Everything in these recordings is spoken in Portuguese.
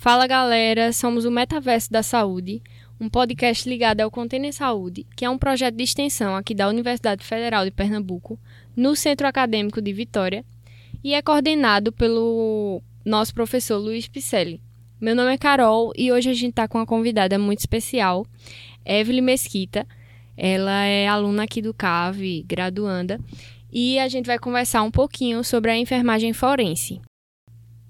Fala galera, somos o Metaverso da Saúde, um podcast ligado ao Container Saúde, que é um projeto de extensão aqui da Universidade Federal de Pernambuco, no Centro Acadêmico de Vitória, e é coordenado pelo nosso professor Luiz Picelli. Meu nome é Carol e hoje a gente está com uma convidada muito especial, Evelyn Mesquita. Ela é aluna aqui do CAV, graduanda, e a gente vai conversar um pouquinho sobre a enfermagem forense.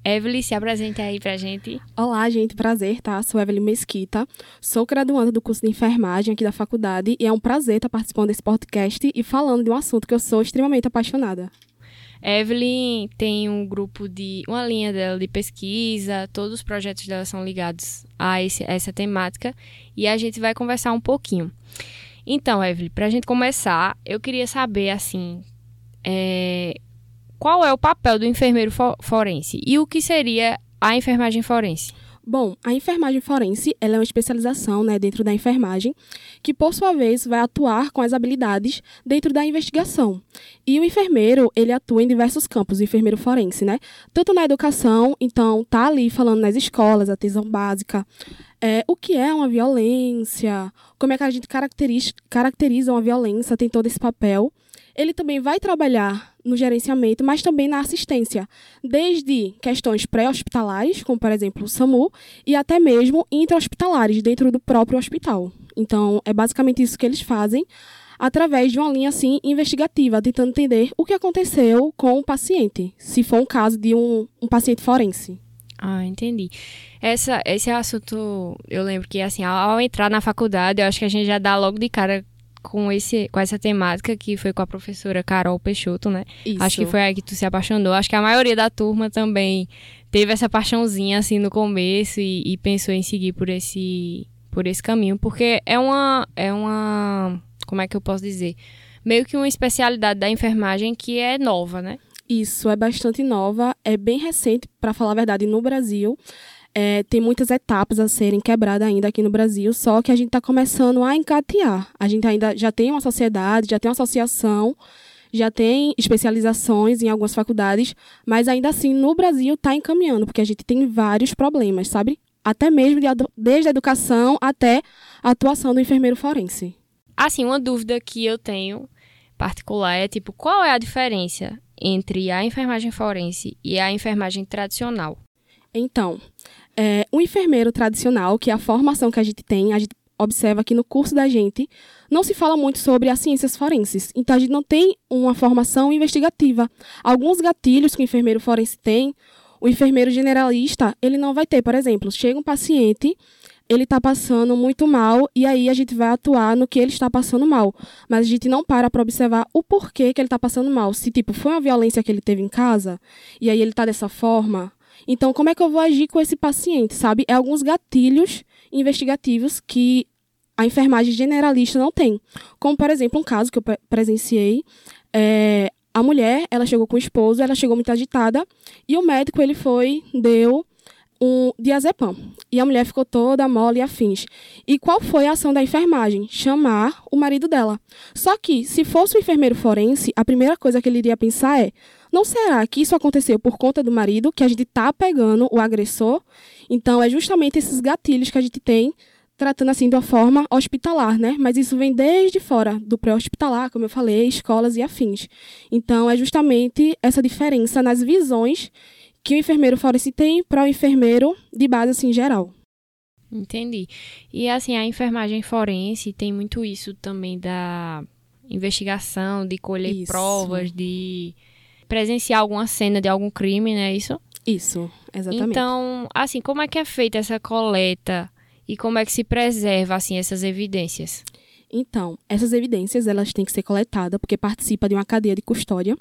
Evelyn, se apresente aí pra gente. Olá, gente, prazer, tá? Sou Evelyn Mesquita, sou graduanda do curso de enfermagem aqui da faculdade e é um prazer estar participando desse podcast e falando de um assunto que eu sou extremamente apaixonada. Evelyn tem um grupo de. uma linha dela de pesquisa, todos os projetos dela são ligados a, esse, essa temática e a gente vai conversar um pouquinho. Então, Evelyn, para a gente começar, eu queria saber, assim, é, qual é o papel do enfermeiro forense e o que seria a enfermagem forense? Bom, a enfermagem forense é uma especialização né, dentro da enfermagem que, por sua vez, vai atuar com as habilidades dentro da investigação. E o enfermeiro, ele atua em diversos campos, o enfermeiro forense, né? Tanto na educação, então tá ali falando nas escolas, atenção básica, é, o que é uma violência, como é que a gente caracteriza, caracteriza uma violência, tem todo esse papel. Ele também vai trabalhar no gerenciamento, mas também na assistência, desde questões pré-hospitalares, como por exemplo o SAMU, e até mesmo intra-hospitalares, dentro do próprio hospital. Então, é basicamente isso que eles fazem, através de uma linha assim investigativa, tentando entender o que aconteceu com o paciente, se for um caso de um, um paciente forense. Ah, entendi. Essa, esse assunto, eu lembro que assim, ao, ao entrar na faculdade, eu acho que a gente já dá logo de cara com, esse, com essa temática que foi com a professora Carol Peixoto, né? Isso. Acho que foi aí que tu se apaixonou. Acho que a maioria da turma também teve essa paixãozinha assim no começo e, e pensou em seguir por esse, por esse caminho, porque é uma, é uma, como é que eu posso dizer? Meio que uma especialidade da enfermagem que é nova, né? Isso, é bastante nova, é bem recente, para falar a verdade, no Brasil. É, tem muitas etapas a serem quebradas ainda aqui no Brasil, só que a gente está começando a encatear. A gente ainda já tem uma sociedade, já tem uma associação, já tem especializações em algumas faculdades, mas ainda assim no Brasil está encaminhando, porque a gente tem vários problemas, sabe? Até mesmo de, desde a educação até a atuação do enfermeiro forense. Assim, uma dúvida que eu tenho particular é tipo, qual é a diferença entre a enfermagem forense e a enfermagem tradicional? Então, é, o enfermeiro tradicional, que é a formação que a gente tem, a gente observa que no curso da gente não se fala muito sobre as ciências forenses. Então, a gente não tem uma formação investigativa. Alguns gatilhos que o enfermeiro forense tem, o enfermeiro generalista, ele não vai ter. Por exemplo, chega um paciente ele está passando muito mal e aí a gente vai atuar no que ele está passando mal. Mas a gente não para para observar o porquê que ele está passando mal. Se, tipo, foi uma violência que ele teve em casa e aí ele está dessa forma, então, como é que eu vou agir com esse paciente, sabe? É alguns gatilhos investigativos que a enfermagem generalista não tem. Como, por exemplo, um caso que eu presenciei, é, a mulher, ela chegou com o esposo, ela chegou muito agitada, e o médico, ele foi, deu um diazepam. E a mulher ficou toda mole e afins. E qual foi a ação da enfermagem? Chamar o marido dela. Só que, se fosse o enfermeiro forense, a primeira coisa que ele iria pensar é: não será que isso aconteceu por conta do marido, que a gente está pegando o agressor? Então, é justamente esses gatilhos que a gente tem tratando assim de uma forma hospitalar, né? Mas isso vem desde fora do pré-hospitalar, como eu falei, escolas e afins. Então, é justamente essa diferença nas visões que o enfermeiro forense tem para o enfermeiro de base assim geral. Entendi. E assim, a enfermagem forense tem muito isso também da investigação, de colher isso. provas, de presenciar alguma cena de algum crime, né? Isso? Isso, exatamente. Então, assim, como é que é feita essa coleta e como é que se preserva assim essas evidências? Então, essas evidências elas têm que ser coletadas porque participa de uma cadeia de custódia,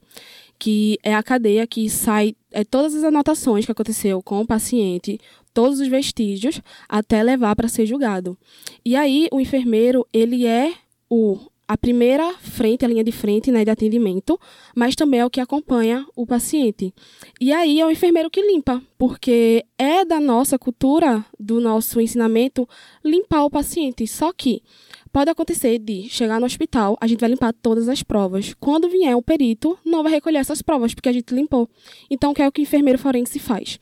que é a cadeia que sai é, todas as anotações que aconteceu com o paciente, todos os vestígios, até levar para ser julgado. E aí o enfermeiro ele é o a primeira frente, a linha de frente né, de atendimento, mas também é o que acompanha o paciente. E aí é o enfermeiro que limpa, porque é da nossa cultura, do nosso ensinamento, limpar o paciente. Só que Pode acontecer de chegar no hospital, a gente vai limpar todas as provas. Quando vier o perito, não vai recolher essas provas, porque a gente limpou. Então, que é o que o enfermeiro forense faz?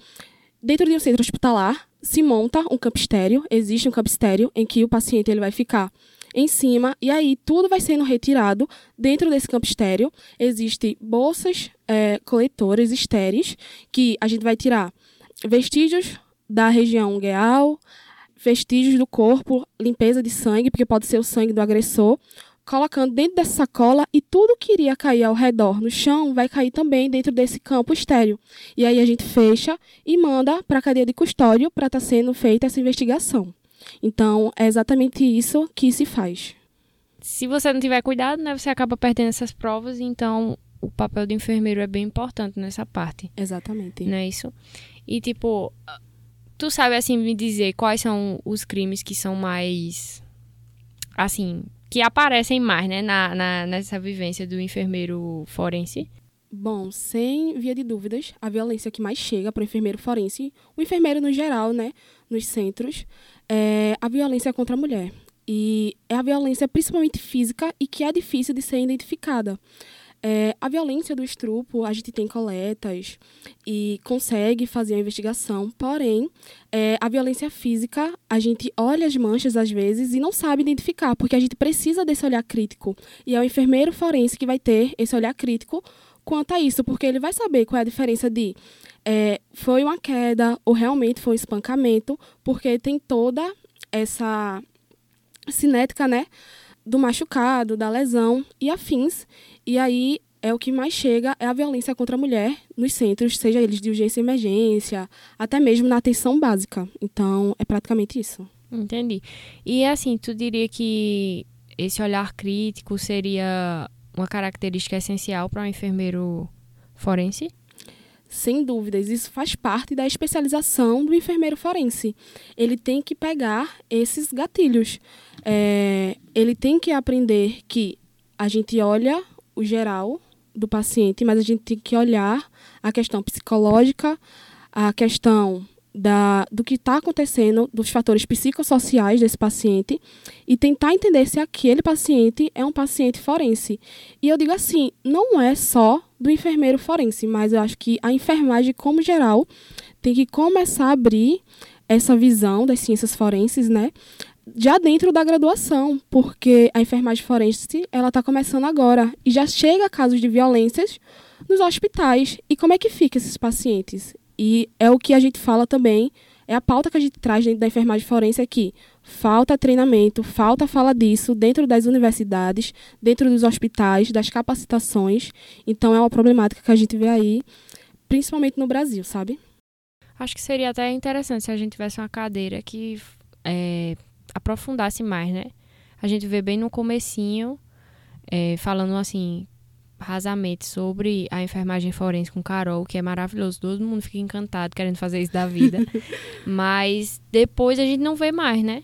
Dentro de um centro hospitalar, se monta um campo estéreo, existe um campo estéreo em que o paciente ele vai ficar em cima e aí tudo vai sendo retirado dentro desse campo estéreo. Existem bolsas é, coletoras estéreis que a gente vai tirar vestígios da região gueal, vestígios do corpo, limpeza de sangue, porque pode ser o sangue do agressor, colocando dentro dessa sacola e tudo que iria cair ao redor no chão vai cair também dentro desse campo estéreo. E aí a gente fecha e manda para a cadeia de custódio para estar tá sendo feita essa investigação. Então, é exatamente isso que se faz. Se você não tiver cuidado, né, você acaba perdendo essas provas, então o papel do enfermeiro é bem importante nessa parte. Exatamente. Não é isso? E tipo, tu sabe assim me dizer quais são os crimes que são mais assim, que aparecem mais, né, na, na nessa vivência do enfermeiro forense? Bom, sem via de dúvidas, a violência que mais chega para o enfermeiro forense, o enfermeiro no geral, né, nos centros, é a violência contra a mulher. E é a violência principalmente física e que é difícil de ser identificada. É, a violência do estrupo, a gente tem coletas e consegue fazer a investigação, porém, é, a violência física, a gente olha as manchas às vezes e não sabe identificar, porque a gente precisa desse olhar crítico. E é o enfermeiro forense que vai ter esse olhar crítico quanto a isso, porque ele vai saber qual é a diferença de é, foi uma queda ou realmente foi um espancamento, porque tem toda essa cinética, né? Do machucado, da lesão e afins. E aí é o que mais chega é a violência contra a mulher nos centros, seja eles de urgência e emergência, até mesmo na atenção básica. Então, é praticamente isso. Entendi. E assim, tu diria que esse olhar crítico seria uma característica essencial para um enfermeiro forense? Sem dúvidas, isso faz parte da especialização do enfermeiro forense. Ele tem que pegar esses gatilhos. É, ele tem que aprender que a gente olha o geral do paciente, mas a gente tem que olhar a questão psicológica, a questão da, do que está acontecendo, dos fatores psicossociais desse paciente e tentar entender se aquele paciente é um paciente forense. E eu digo assim, não é só do enfermeiro forense, mas eu acho que a enfermagem, como geral, tem que começar a abrir essa visão das ciências forenses, né? Já dentro da graduação, porque a enfermagem forense ela está começando agora e já chega a casos de violências nos hospitais. E como é que fica esses pacientes? E é o que a gente fala também, é a pauta que a gente traz dentro da enfermagem forense aqui. Falta treinamento, falta fala disso dentro das universidades, dentro dos hospitais, das capacitações. Então é uma problemática que a gente vê aí, principalmente no Brasil, sabe? Acho que seria até interessante se a gente tivesse uma cadeira que é, aprofundasse mais, né? A gente vê bem no comecinho, é, falando assim, rasamente sobre a enfermagem forense com Carol, que é maravilhoso. Todo mundo fica encantado querendo fazer isso da vida. Mas depois a gente não vê mais, né?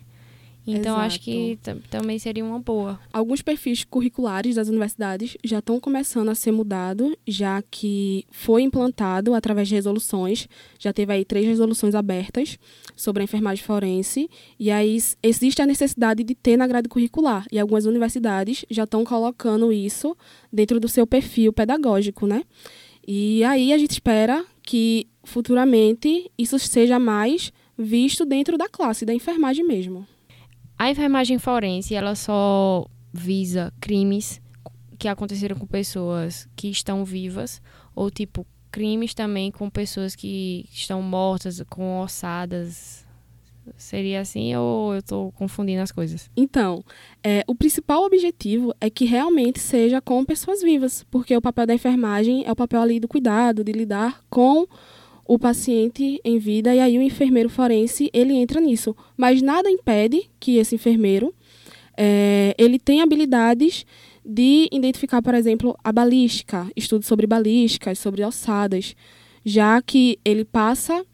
Então, Exato. acho que também seria uma boa. Alguns perfis curriculares das universidades já estão começando a ser mudados, já que foi implantado através de resoluções. Já teve aí três resoluções abertas sobre a enfermagem forense. E aí existe a necessidade de ter na grade curricular. E algumas universidades já estão colocando isso dentro do seu perfil pedagógico, né? E aí a gente espera que futuramente isso seja mais visto dentro da classe da enfermagem mesmo. A enfermagem forense, ela só visa crimes que aconteceram com pessoas que estão vivas ou tipo crimes também com pessoas que estão mortas, com ossadas. Seria assim ou eu estou confundindo as coisas? Então, é, o principal objetivo é que realmente seja com pessoas vivas, porque o papel da enfermagem é o papel ali do cuidado, de lidar com o paciente em vida e aí o enfermeiro forense ele entra nisso. Mas nada impede que esse enfermeiro é, ele tenha habilidades de identificar, por exemplo, a balística, estudos sobre balísticas, sobre ossadas, já que ele passa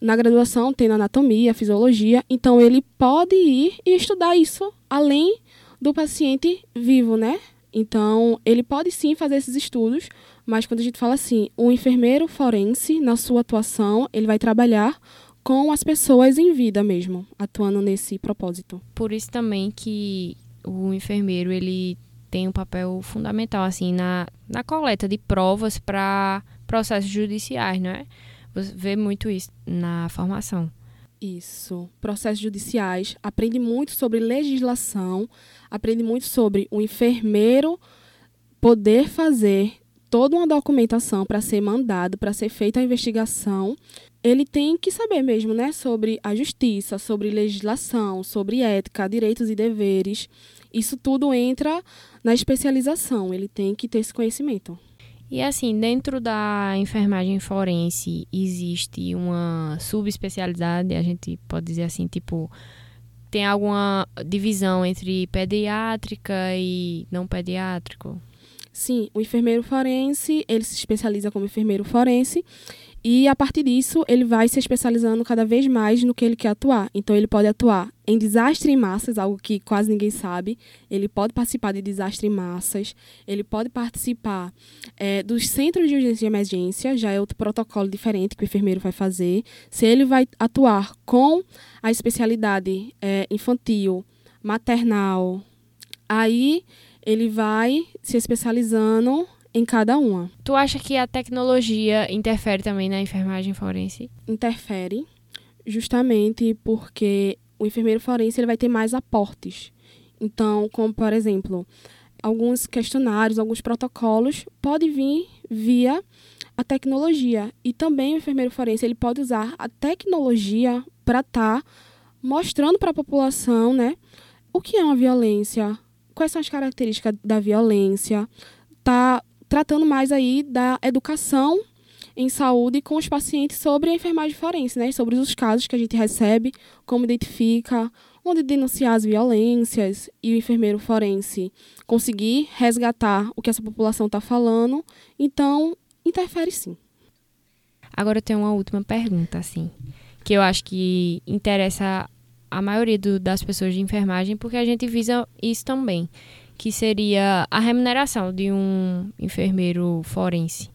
na graduação tendo anatomia, fisiologia, então ele pode ir e estudar isso além do paciente vivo, né? Então, ele pode sim fazer esses estudos, mas quando a gente fala assim, o enfermeiro forense, na sua atuação, ele vai trabalhar com as pessoas em vida mesmo, atuando nesse propósito. Por isso também que o enfermeiro, ele tem um papel fundamental assim na, na coleta de provas para processos judiciais, não é? Você vê muito isso na formação. Isso. Processos judiciais, aprende muito sobre legislação, aprende muito sobre o enfermeiro poder fazer toda uma documentação para ser mandado, para ser feita a investigação. Ele tem que saber mesmo, né, sobre a justiça, sobre legislação, sobre ética, direitos e deveres. Isso tudo entra na especialização. Ele tem que ter esse conhecimento. E assim, dentro da enfermagem forense existe uma subespecialidade, a gente pode dizer assim, tipo, tem alguma divisão entre pediátrica e não pediátrico? Sim, o enfermeiro forense, ele se especializa como enfermeiro forense e a partir disso, ele vai se especializando cada vez mais no que ele quer atuar. Então, ele pode atuar em desastre em massas, algo que quase ninguém sabe. Ele pode participar de desastre em massas. Ele pode participar é, dos centros de urgência e emergência, já é outro protocolo diferente que o enfermeiro vai fazer. Se ele vai atuar com a especialidade é, infantil, maternal, aí ele vai se especializando em cada uma. Tu acha que a tecnologia interfere também na enfermagem forense? Interfere, justamente porque o enfermeiro forense ele vai ter mais aportes. Então, como por exemplo, alguns questionários, alguns protocolos pode vir via a tecnologia e também o enfermeiro forense ele pode usar a tecnologia para estar tá mostrando para a população, né, o que é uma violência, quais são as características da violência, tá tratando mais aí da educação em saúde com os pacientes sobre a enfermagem forense, né? Sobre os casos que a gente recebe, como identifica, onde denunciar as violências e o enfermeiro forense conseguir resgatar o que essa população está falando. Então, interfere sim. Agora eu tenho uma última pergunta, assim, que eu acho que interessa a maioria do, das pessoas de enfermagem, porque a gente visa isso também que seria a remuneração de um enfermeiro forense.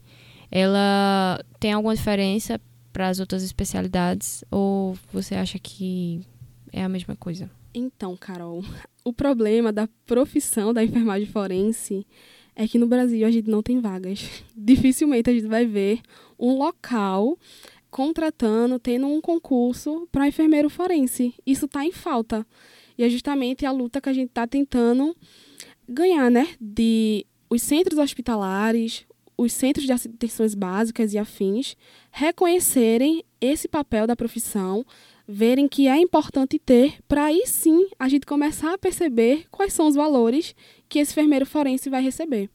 Ela tem alguma diferença para as outras especialidades ou você acha que é a mesma coisa? Então, Carol, o problema da profissão da enfermagem forense é que no Brasil a gente não tem vagas. Dificilmente a gente vai ver um local contratando, tendo um concurso para enfermeiro forense. Isso está em falta. E é justamente a luta que a gente está tentando ganhar, né, de os centros hospitalares, os centros de atenções básicas e afins reconhecerem esse papel da profissão, verem que é importante ter, para aí sim a gente começar a perceber quais são os valores que esse enfermeiro forense vai receber.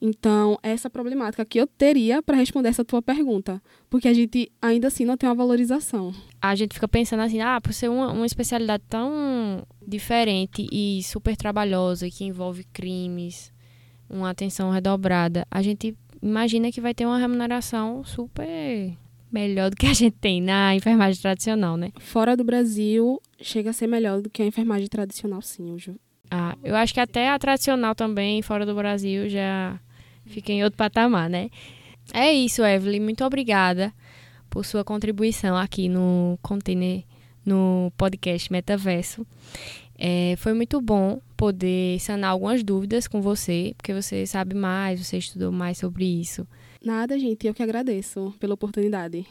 Então, essa problemática que eu teria para responder essa tua pergunta, porque a gente ainda assim não tem uma valorização. A gente fica pensando assim, ah, por ser uma, uma especialidade tão diferente e super trabalhosa, que envolve crimes, uma atenção redobrada, a gente imagina que vai ter uma remuneração super melhor do que a gente tem na enfermagem tradicional, né? Fora do Brasil, chega a ser melhor do que a enfermagem tradicional, sim, Ah, eu acho que até a tradicional também, fora do Brasil, já fica em outro patamar, né? É isso, Evelyn. Muito obrigada por sua contribuição aqui no Container, no podcast Metaverso. É, foi muito bom poder sanar algumas dúvidas com você, porque você sabe mais, você estudou mais sobre isso. Nada, gente. Eu que agradeço pela oportunidade.